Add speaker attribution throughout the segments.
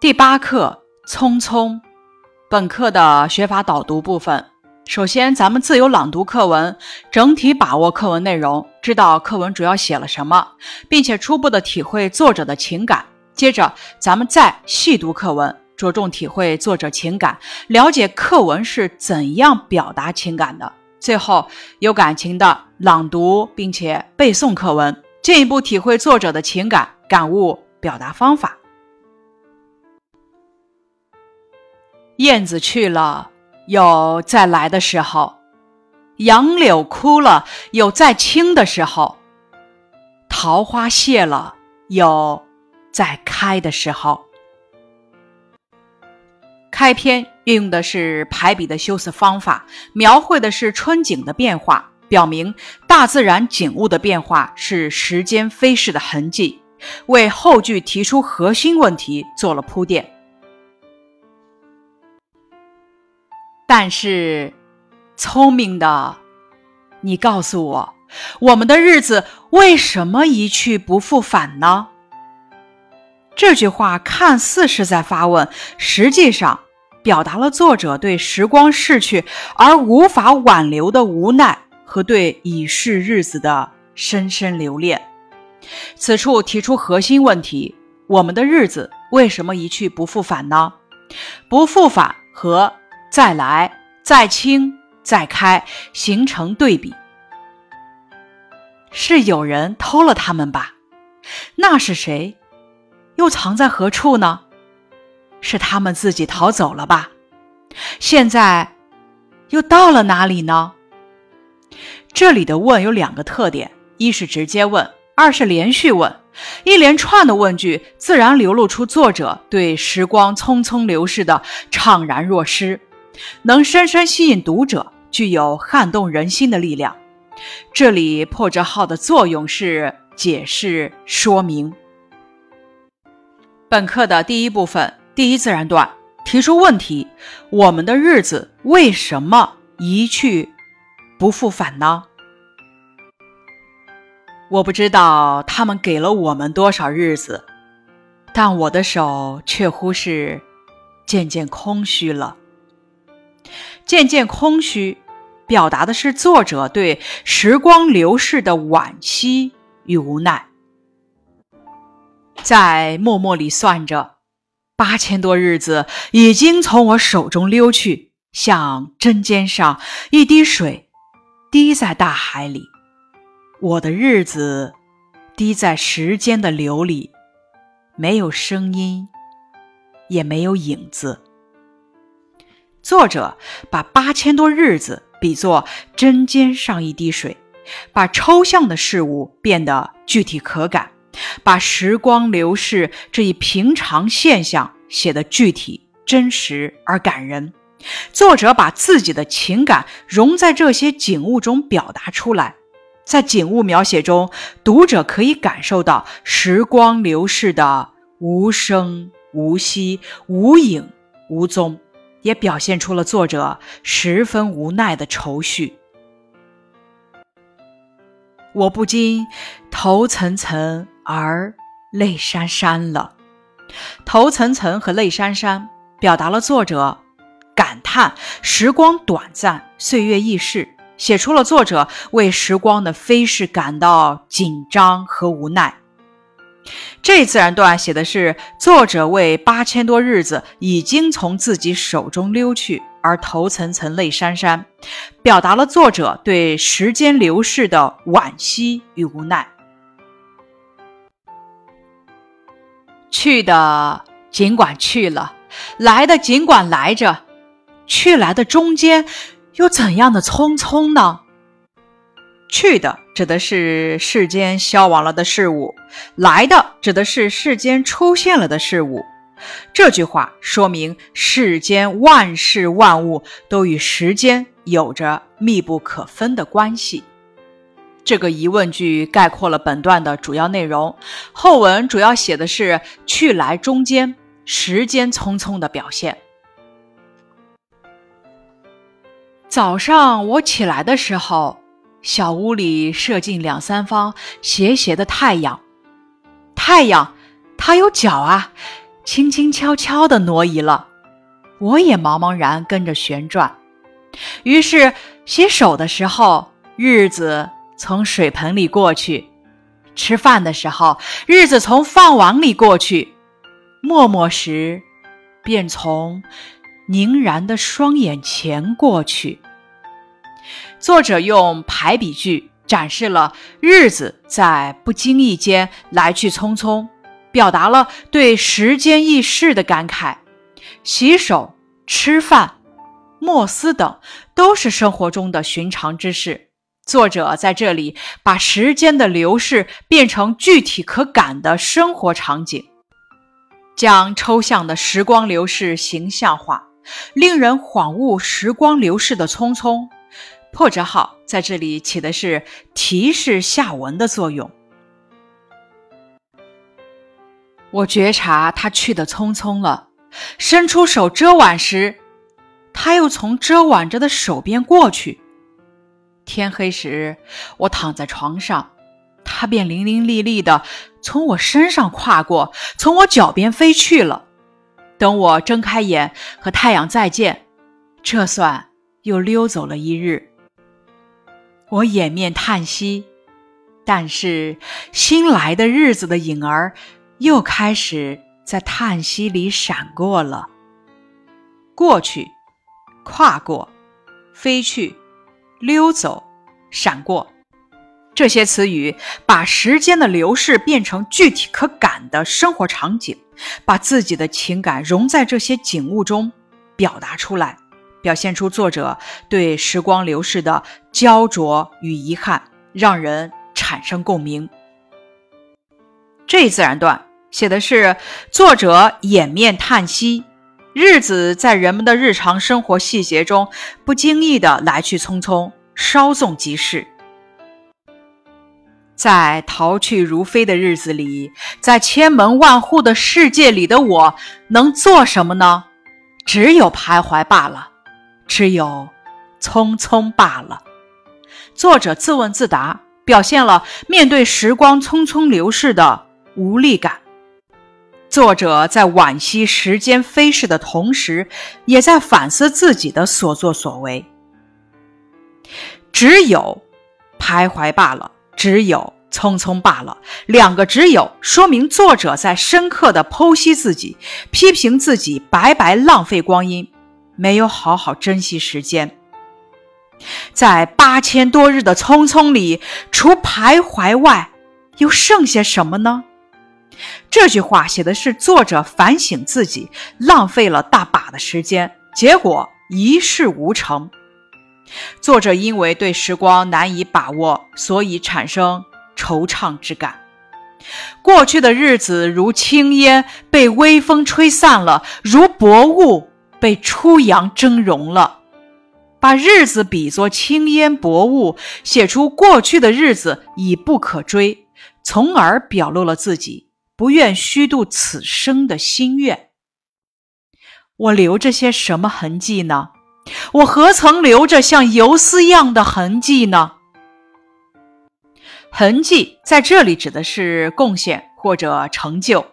Speaker 1: 第八课匆匆，本课的学法导读部分。首先，咱们自由朗读课文，整体把握课文内容，知道课文主要写了什么，并且初步的体会作者的情感。接着，咱们再细读课文，着重体会作者情感，了解课文是怎样表达情感的。最后，有感情的朗读并且背诵课文，进一步体会作者的情感感悟表达方法。燕子去了，有再来的时候；杨柳枯了，有再青的时候；桃花谢了，有再开的时候。开篇运用的是排比的修辞方法，描绘的是春景的变化，表明大自然景物的变化是时间飞逝的痕迹，为后句提出核心问题做了铺垫。但是，聪明的你告诉我，我们的日子为什么一去不复返呢？这句话看似是在发问，实际上表达了作者对时光逝去而无法挽留的无奈和对已逝日子的深深留恋。此处提出核心问题：我们的日子为什么一去不复返呢？不复返和。再来，再清，再开，形成对比。是有人偷了他们吧？那是谁？又藏在何处呢？是他们自己逃走了吧？现在又到了哪里呢？这里的问有两个特点：一是直接问，二是连续问。一连串的问句，自然流露出作者对时光匆匆流逝的怅然若失。能深深吸引读者，具有撼动人心的力量。这里破折号的作用是解释说明。本课的第一部分第一自然段提出问题：我们的日子为什么一去不复返呢？我不知道他们给了我们多少日子，但我的手却乎是渐渐空虚了。渐渐空虚，表达的是作者对时光流逝的惋惜与无奈。在默默里算着，八千多日子已经从我手中溜去，像针尖上一滴水，滴在大海里。我的日子滴在时间的流里，没有声音，也没有影子。作者把八千多日子比作针尖上一滴水，把抽象的事物变得具体可感，把时光流逝这一平常现象写得具体、真实而感人。作者把自己的情感融在这些景物中表达出来，在景物描写中，读者可以感受到时光流逝的无声无息、无影无踪。也表现出了作者十分无奈的愁绪。我不禁头涔涔而泪潸潸了。头涔涔和泪潸潸表达了作者感叹时光短暂、岁月易逝，写出了作者为时光的飞逝感到紧张和无奈。这自然段写的是作者为八千多日子已经从自己手中溜去而头涔涔泪潸潸，表达了作者对时间流逝的惋惜与无奈。去的尽管去了，来的尽管来着，去来的中间又怎样的匆匆呢？去的指的是世间消亡了的事物，来的指的是世间出现了的事物。这句话说明世间万事万物都与时间有着密不可分的关系。这个疑问句概括了本段的主要内容。后文主要写的是去来中间时间匆匆的表现。早上我起来的时候。小屋里射进两三方斜斜的太阳，太阳，它有脚啊，轻轻悄悄地挪移了，我也茫茫然跟着旋转。于是洗手的时候，日子从水盆里过去；吃饭的时候，日子从饭碗里过去；默默时，便从凝然的双眼前过去。作者用排比句展示了日子在不经意间来去匆匆，表达了对时间易逝的感慨。洗手、吃饭、默思等都是生活中的寻常之事。作者在这里把时间的流逝变成具体可感的生活场景，将抽象的时光流逝形象化，令人恍悟时光流逝的匆匆。破折号在这里起的是提示下文的作用。我觉察他去的匆匆了，伸出手遮挽时，他又从遮挽着的手边过去。天黑时，我躺在床上，他便伶伶俐俐的从我身上跨过，从我脚边飞去了。等我睁开眼和太阳再见，这算又溜走了一日。我掩面叹息，但是新来的日子的影儿又开始在叹息里闪过了。过去、跨过、飞去、溜走、闪过，这些词语把时间的流逝变成具体可感的生活场景，把自己的情感融在这些景物中，表达出来。表现出作者对时光流逝的焦灼与遗憾，让人产生共鸣。这一自然段写的是作者掩面叹息，日子在人们的日常生活细节中不经意的来去匆匆，稍纵即逝。在逃去如飞的日子里，在千门万户的世界里的我，能做什么呢？只有徘徊罢了。只有匆匆罢了。作者自问自答，表现了面对时光匆匆流逝的无力感。作者在惋惜时间飞逝的同时，也在反思自己的所作所为。只有徘徊罢了，只有匆匆罢了。两个“只有”说明作者在深刻的剖析自己，批评自己白白浪费光阴。没有好好珍惜时间，在八千多日的匆匆里，除徘徊外，又剩下什么呢？这句话写的是作者反省自己浪费了大把的时间，结果一事无成。作者因为对时光难以把握，所以产生惆怅之感。过去的日子如轻烟，被微风吹散了；如薄雾。被初阳蒸融了，把日子比作轻烟薄雾，写出过去的日子已不可追，从而表露了自己不愿虚度此生的心愿。我留着些什么痕迹呢？我何曾留着像游丝一样的痕迹呢？痕迹在这里指的是贡献或者成就。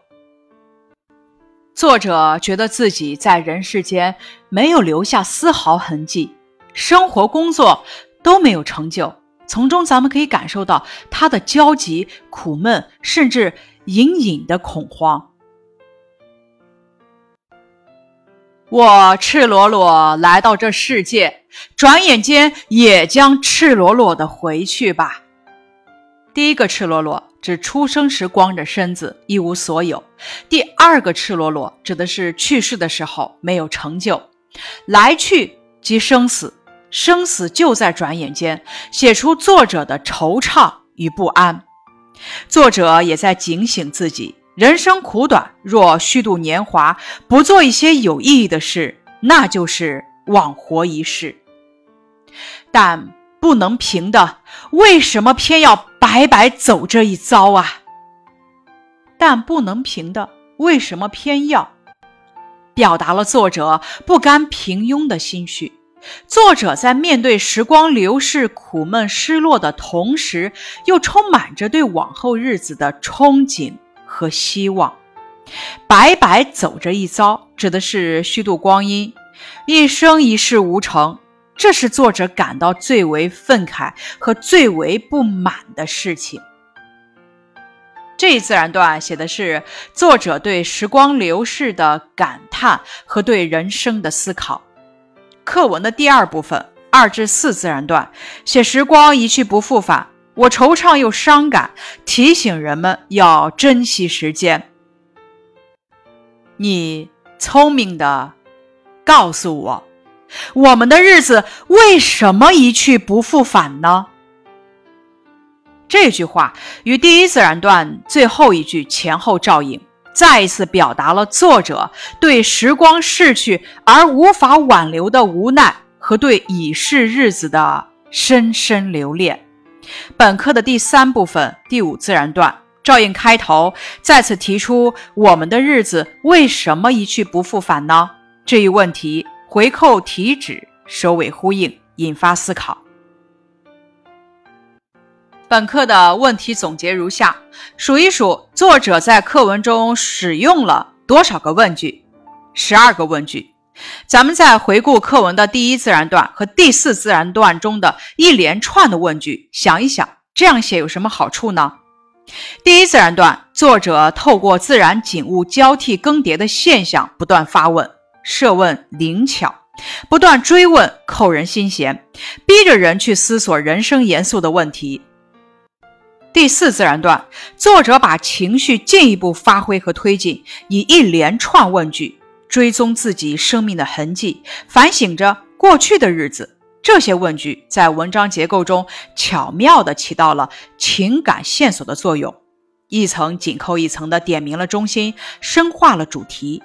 Speaker 1: 作者觉得自己在人世间没有留下丝毫痕迹，生活工作都没有成就，从中咱们可以感受到他的焦急、苦闷，甚至隐隐的恐慌。我赤裸裸来到这世界，转眼间也将赤裸裸的回去吧。第一个赤裸裸。指出生时光着身子一无所有，第二个赤裸裸指的是去世的时候没有成就，来去即生死，生死就在转眼间，写出作者的惆怅与不安。作者也在警醒自己：人生苦短，若虚度年华，不做一些有意义的事，那就是枉活一世。但不能平的，为什么偏要？白白走这一遭啊！但不能平的，为什么偏要？表达了作者不甘平庸的心绪。作者在面对时光流逝、苦闷、失落的同时，又充满着对往后日子的憧憬和希望。白白走这一遭，指的是虚度光阴，一生一事无成。这是作者感到最为愤慨和最为不满的事情。这一自然段写的是作者对时光流逝的感叹和对人生的思考。课文的第二部分二至四自然段写时光一去不复返，我惆怅又伤感，提醒人们要珍惜时间。你聪明的告诉我，我们的日子为什么一去不复返呢？这句话与第一自然段最后一句前后照应，再一次表达了作者对时光逝去而无法挽留的无奈和对已逝日子的深深留恋。本课的第三部分第五自然段。照应开头，再次提出我们的日子为什么一去不复返呢？这一问题回扣题旨，首尾呼应，引发思考。本课的问题总结如下：数一数，作者在课文中使用了多少个问句？十二个问句。咱们再回顾课文的第一自然段和第四自然段中的一连串的问句，想一想，这样写有什么好处呢？第一自然段，作者透过自然景物交替更迭的现象，不断发问，设问灵巧，不断追问，扣人心弦，逼着人去思索人生严肃的问题。第四自然段，作者把情绪进一步发挥和推进，以一连串问句追踪自己生命的痕迹，反省着过去的日子。这些问句在文章结构中巧妙地起到了情感线索的作用，一层紧扣一层地点明了中心，深化了主题。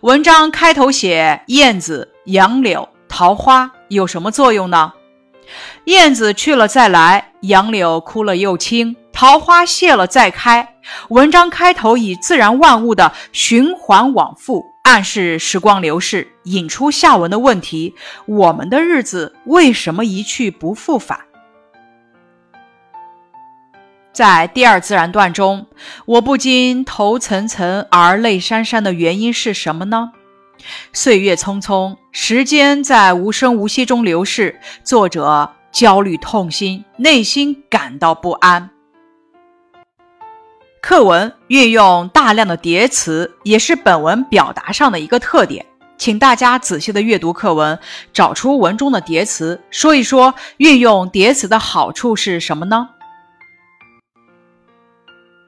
Speaker 1: 文章开头写燕子、杨柳、桃花有什么作用呢？燕子去了再来，杨柳枯了又青，桃花谢了再开。文章开头以自然万物的循环往复。暗示时光流逝，引出下文的问题：我们的日子为什么一去不复返？在第二自然段中，我不禁头涔涔而泪潸潸的原因是什么呢？岁月匆匆，时间在无声无息中流逝，作者焦虑痛心，内心感到不安。课文运用大量的叠词，也是本文表达上的一个特点。请大家仔细的阅读课文，找出文中的叠词，说一说运用叠词的好处是什么呢？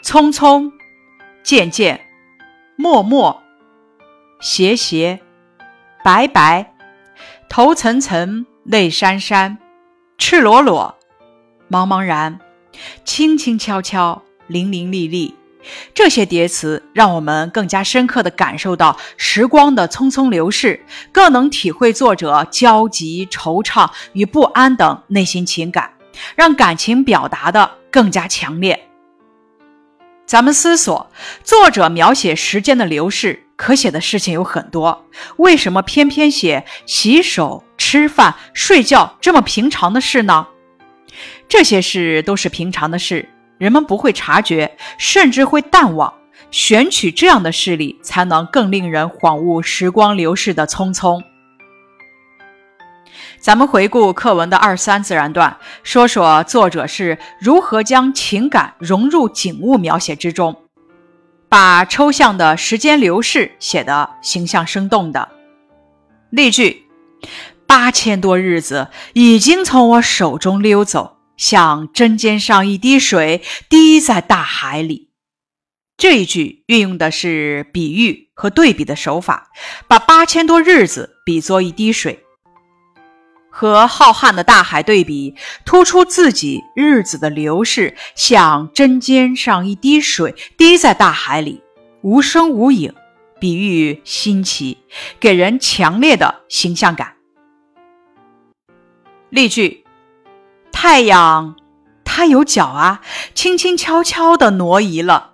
Speaker 1: 匆匆、渐渐、默默、斜斜、白白、头涔涔、泪潸潸、赤裸裸、茫茫然、轻轻悄悄。伶伶俐俐，这些叠词让我们更加深刻地感受到时光的匆匆流逝，更能体会作者焦急、惆怅与不安等内心情感，让感情表达的更加强烈。咱们思索，作者描写时间的流逝，可写的事情有很多，为什么偏偏写洗手、吃饭、睡觉这么平常的事呢？这些事都是平常的事。人们不会察觉，甚至会淡忘。选取这样的事例，才能更令人恍悟时光流逝的匆匆。咱们回顾课文的二三自然段，说说作者是如何将情感融入景物描写之中，把抽象的时间流逝写得形象生动的。例句：八千多日子已经从我手中溜走。像针尖上一滴水滴在大海里，这一句运用的是比喻和对比的手法，把八千多日子比作一滴水，和浩瀚的大海对比，突出自己日子的流逝，像针尖上一滴水滴在大海里，无声无影，比喻新奇，给人强烈的形象感。例句。太阳，它有脚啊，轻轻悄悄地挪移了。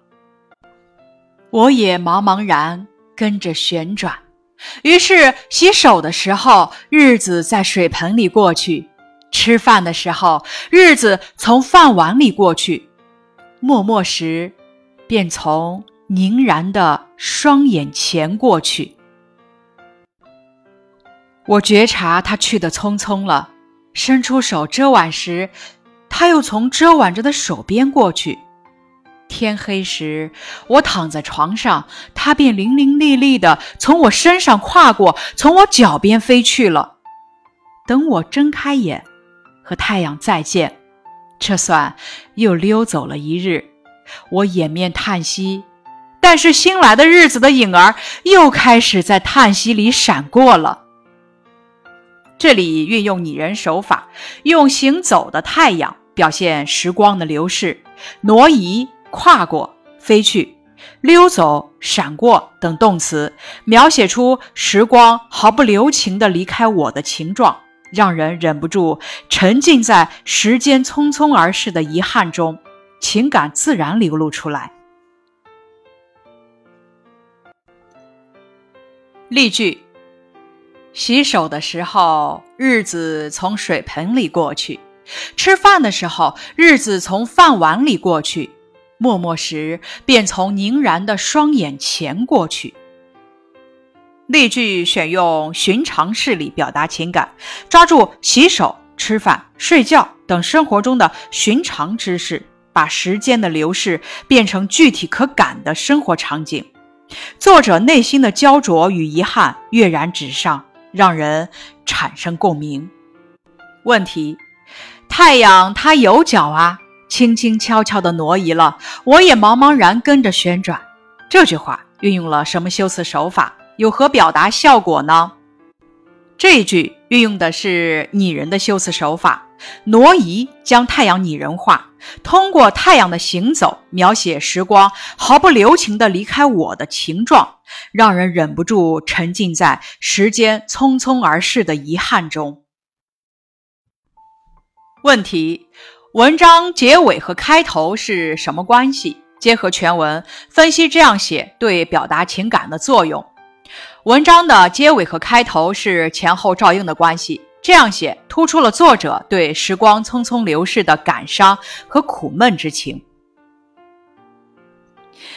Speaker 1: 我也茫茫然跟着旋转。于是洗手的时候，日子在水盆里过去；吃饭的时候，日子从饭碗里过去；默默时，便从凝然的双眼前过去。我觉察他去的匆匆了，伸出手遮挽时，他又从遮挽着的手边过去。天黑时，我躺在床上，他便伶伶俐俐的从我身上跨过，从我脚边飞去了。等我睁开眼，和太阳再见，这算又溜走了一日。我掩面叹息，但是新来的日子的影儿又开始在叹息里闪过了。这里运用拟人手法，用行走的太阳表现时光的流逝，挪移、跨过、飞去、溜走、闪过等动词，描写出时光毫不留情地离开我的情状，让人忍不住沉浸在时间匆匆而逝的遗憾中，情感自然流露出来。例句。洗手的时候，日子从水盆里过去；吃饭的时候，日子从饭碗里过去；默默时，便从凝然的双眼前过去。例句选用寻常事例表达情感，抓住洗手、吃饭、睡觉等生活中的寻常之事，把时间的流逝变成具体可感的生活场景。作者内心的焦灼与遗憾跃然纸上。让人产生共鸣。问题：太阳它有脚啊，轻轻悄悄地挪移了，我也茫茫然跟着旋转。这句话运用了什么修辞手法？有何表达效果呢？这一句运用的是拟人的修辞手法，挪移将太阳拟人化，通过太阳的行走描写时光毫不留情地离开我的情状，让人忍不住沉浸在时间匆匆而逝的遗憾中。问题：文章结尾和开头是什么关系？结合全文分析这样写对表达情感的作用。文章的结尾和开头是前后照应的关系，这样写突出了作者对时光匆匆流逝的感伤和苦闷之情。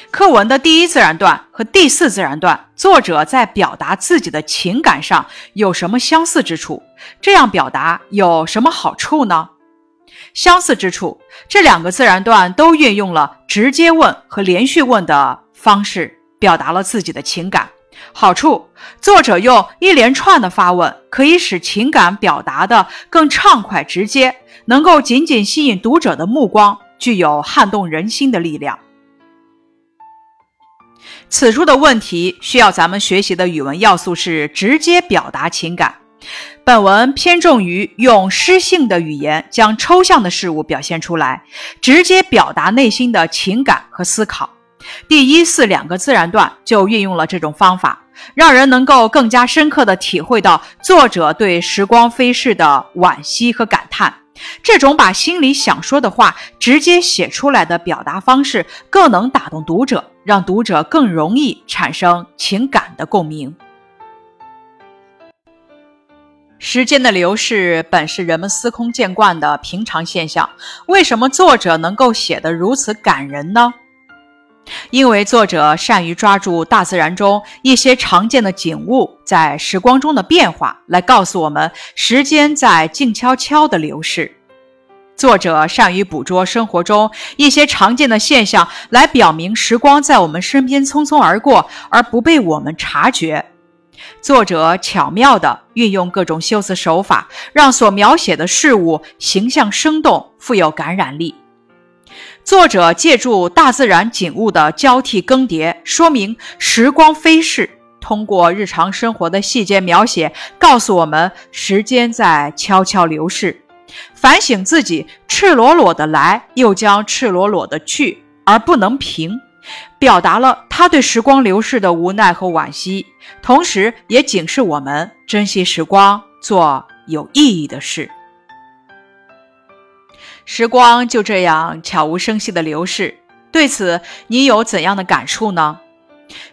Speaker 1: 课文的第一自然段和第四自然段，作者在表达自己的情感上有什么相似之处？这样表达有什么好处呢？相似之处，这两个自然段都运用了直接问和连续问的方式，表达了自己的情感。好处，作者用一连串的发问，可以使情感表达的更畅快直接，能够紧紧吸引读者的目光，具有撼动人心的力量。此处的问题需要咱们学习的语文要素是直接表达情感。本文偏重于用诗性的语言将抽象的事物表现出来，直接表达内心的情感和思考。第一、四两个自然段就运用了这种方法，让人能够更加深刻地体会到作者对时光飞逝的惋惜和感叹。这种把心里想说的话直接写出来的表达方式，更能打动读者，让读者更容易产生情感的共鸣。时间的流逝本是人们司空见惯的平常现象，为什么作者能够写得如此感人呢？因为作者善于抓住大自然中一些常见的景物在时光中的变化，来告诉我们时间在静悄悄地流逝。作者善于捕捉生活中一些常见的现象，来表明时光在我们身边匆匆而过，而不被我们察觉。作者巧妙地运用各种修辞手法，让所描写的事物形象生动，富有感染力。作者借助大自然景物的交替更迭，说明时光飞逝。通过日常生活的细节描写，告诉我们时间在悄悄流逝。反省自己赤裸裸的来，又将赤裸裸的去，而不能平，表达了他对时光流逝的无奈和惋惜，同时也警示我们珍惜时光，做有意义的事。时光就这样悄无声息的流逝，对此你有怎样的感触呢？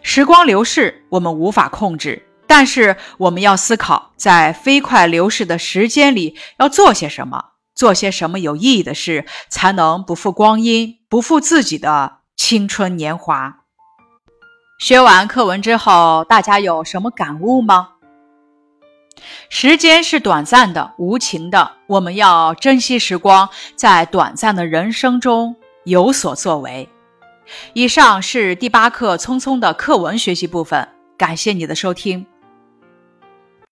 Speaker 1: 时光流逝，我们无法控制，但是我们要思考，在飞快流逝的时间里要做些什么，做些什么有意义的事，才能不负光阴，不负自己的青春年华。学完课文之后，大家有什么感悟吗？时间是短暂的、无情的，我们要珍惜时光，在短暂的人生中有所作为。以上是第八课匆匆的课文学习部分，感谢你的收听。